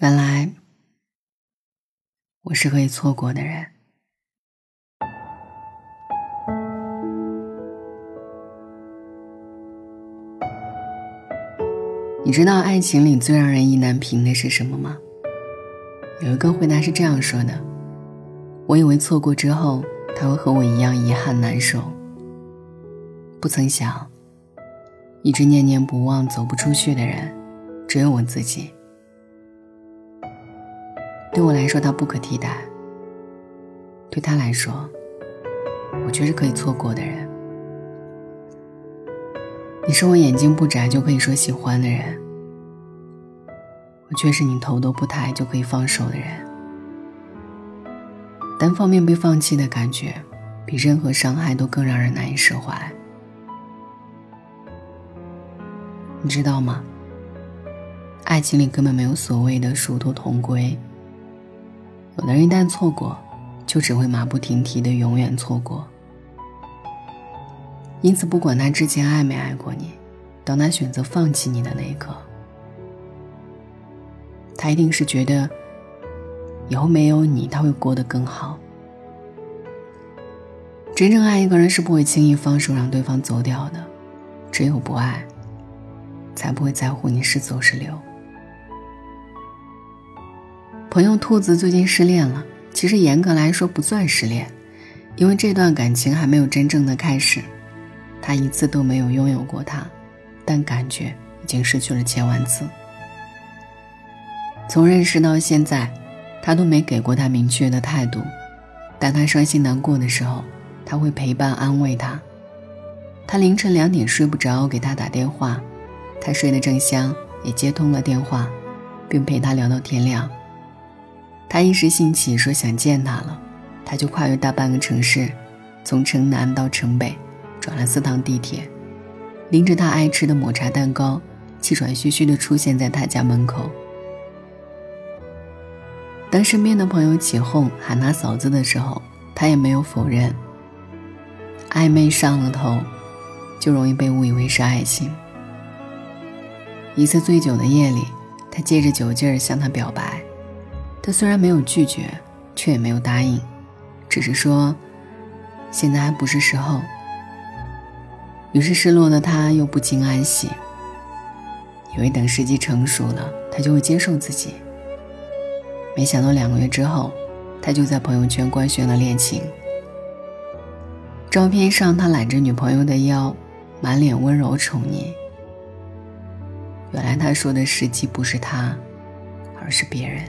原来我是可以错过的人。你知道爱情里最让人意难平的是什么吗？有一个回答是这样说的：“我以为错过之后他会和我一样遗憾难受，不曾想，一直念念不忘走不出去的人，只有我自己。”对我来说，他不可替代；对他来说，我却是可以错过的人。你是我眼睛不眨就可以说喜欢的人，我却是你头都不抬就可以放手的人。单方面被放弃的感觉，比任何伤害都更让人难以释怀。你知道吗？爱情里根本没有所谓的殊途同归。有的人一旦错过，就只会马不停蹄的永远错过。因此，不管他之前爱没爱过你，当他选择放弃你的那一刻，他一定是觉得以后没有你，他会过得更好。真正爱一个人是不会轻易放手让对方走掉的，只有不爱，才不会在乎你是走是留。朋友兔子最近失恋了，其实严格来说不算失恋，因为这段感情还没有真正的开始，他一次都没有拥有过他，但感觉已经失去了千万次。从认识到现在，他都没给过他明确的态度，但他伤心难过的时候，他会陪伴安慰他。他凌晨两点睡不着，给他打电话，他睡得正香，也接通了电话，并陪他聊到天亮。他一时兴起说想见他了，他就跨越大半个城市，从城南到城北，转了四趟地铁，拎着他爱吃的抹茶蛋糕，气喘吁吁地出现在他家门口。当身边的朋友起哄喊他嫂子的时候，他也没有否认。暧昧上了头，就容易被误以为是爱情。一次醉酒的夜里，他借着酒劲儿向她表白。他虽然没有拒绝，却也没有答应，只是说：“现在还不是时候。”于是失落的他又不禁暗喜，以为等时机成熟了，他就会接受自己。没想到两个月之后，他就在朋友圈官宣了恋情。照片上，他揽着女朋友的腰，满脸温柔宠溺。原来他说的时机不是他，而是别人。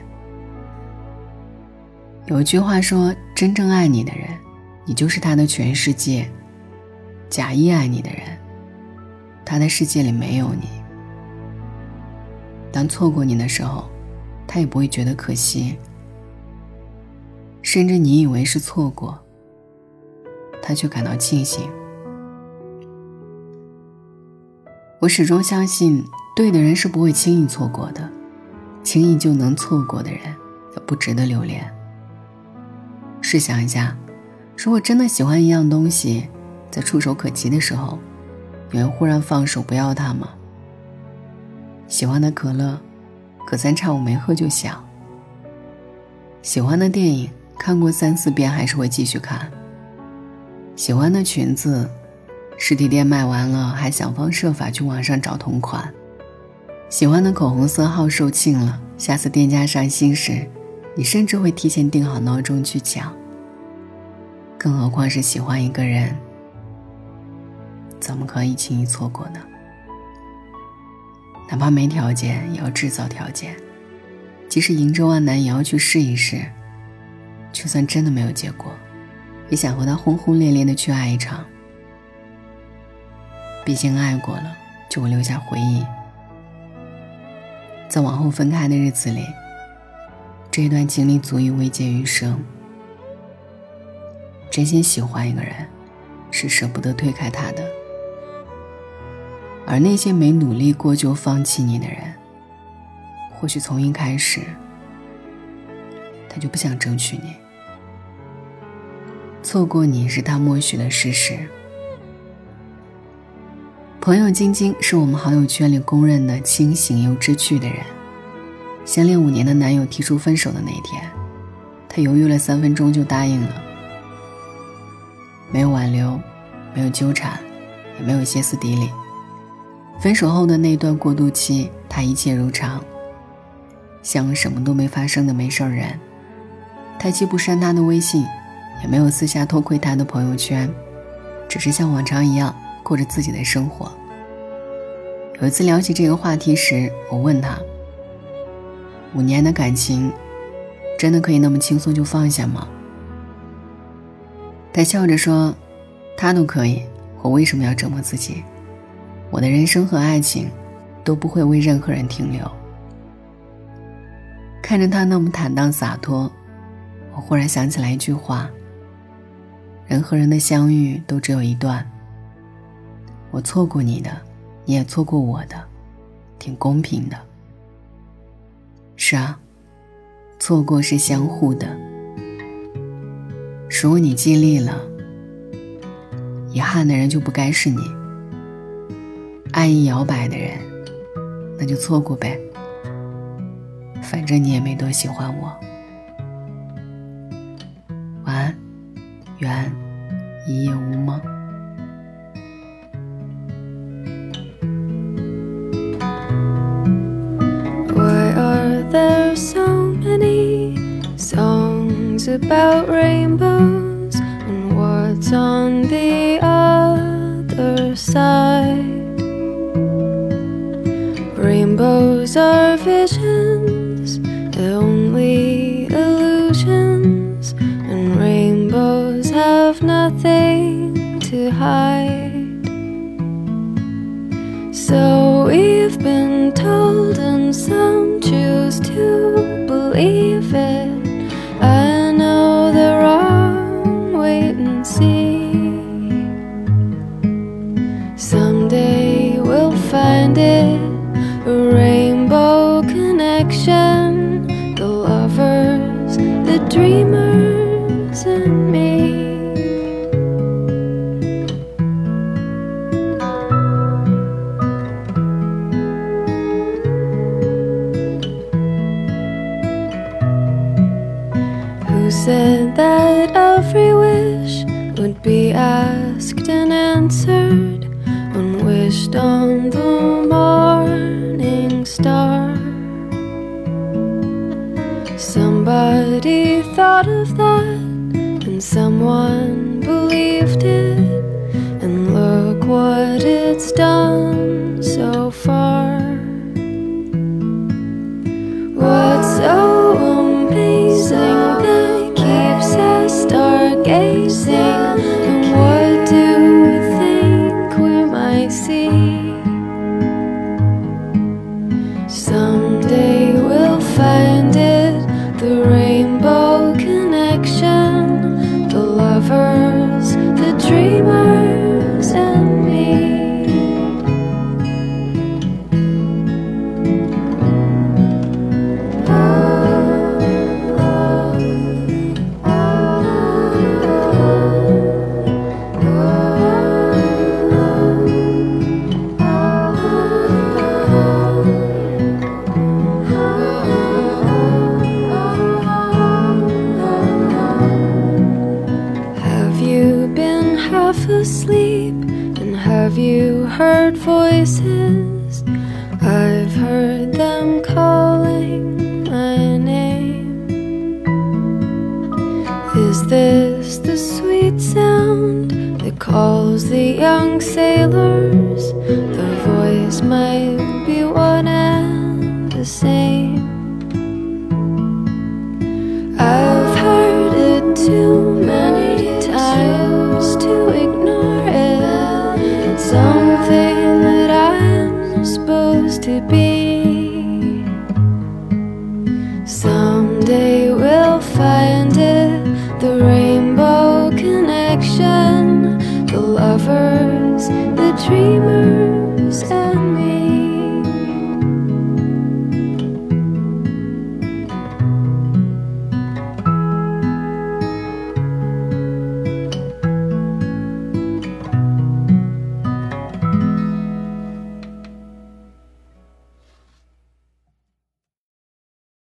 有一句话说：“真正爱你的人，你就是他的全世界；假意爱你的人，他的世界里没有你。当错过你的时候，他也不会觉得可惜。甚至你以为是错过，他却感到庆幸。我始终相信，对的人是不会轻易错过的，轻易就能错过的人，也不值得留恋。”试想一下，如果真的喜欢一样东西，在触手可及的时候，你会忽然放手不要它吗？喜欢的可乐，隔三差五没喝就想；喜欢的电影，看过三四遍还是会继续看；喜欢的裙子，实体店卖完了还想方设法去网上找同款；喜欢的口红色号售罄了，下次店家上新时。你甚至会提前定好闹钟去抢，更何况是喜欢一个人，怎么可以轻易错过呢？哪怕没条件，也要制造条件；即使迎着万难，也要去试一试。就算真的没有结果，也想和他轰轰烈烈的去爱一场。毕竟爱过了，就会留下回忆，在往后分开的日子里。这段经历足以慰藉余生。真心喜欢一个人，是舍不得推开他的；而那些没努力过就放弃你的人，或许从一开始，他就不想争取你。错过你是他默许的事实。朋友晶晶是我们好友圈里公认的清醒又知趣的人。相恋五年的男友提出分手的那一天，她犹豫了三分钟就答应了，没有挽留，没有纠缠，也没有歇斯底里。分手后的那段过渡期，她一切如常，像什么都没发生的没事人。她既不删他的微信，也没有私下偷窥他的朋友圈，只是像往常一样过着自己的生活。有一次聊起这个话题时，我问他：“五年的感情，真的可以那么轻松就放下吗？”他笑着说：“他都可以，我为什么要折磨自己？我的人生和爱情，都不会为任何人停留。”看着他那么坦荡洒脱，我忽然想起来一句话：“人和人的相遇都只有一段。我错过你的。”你也错过我的，挺公平的。是啊，错过是相互的。如果你尽力了，遗憾的人就不该是你。爱意摇摆的人，那就错过呗。反正你也没多喜欢我。晚安，愿一 rainbows and what's on the other side. Rainbows are visions, only illusions, and rainbows have nothing to hide. So we've been told, and some choose to believe it. Said that every wish would be asked and answered, unwished on the morning star. Somebody thought of that, and someone have you heard voices? I've heard them calling my name. Is this the sweet sound that calls the young sailors? The voice might be one and the same. I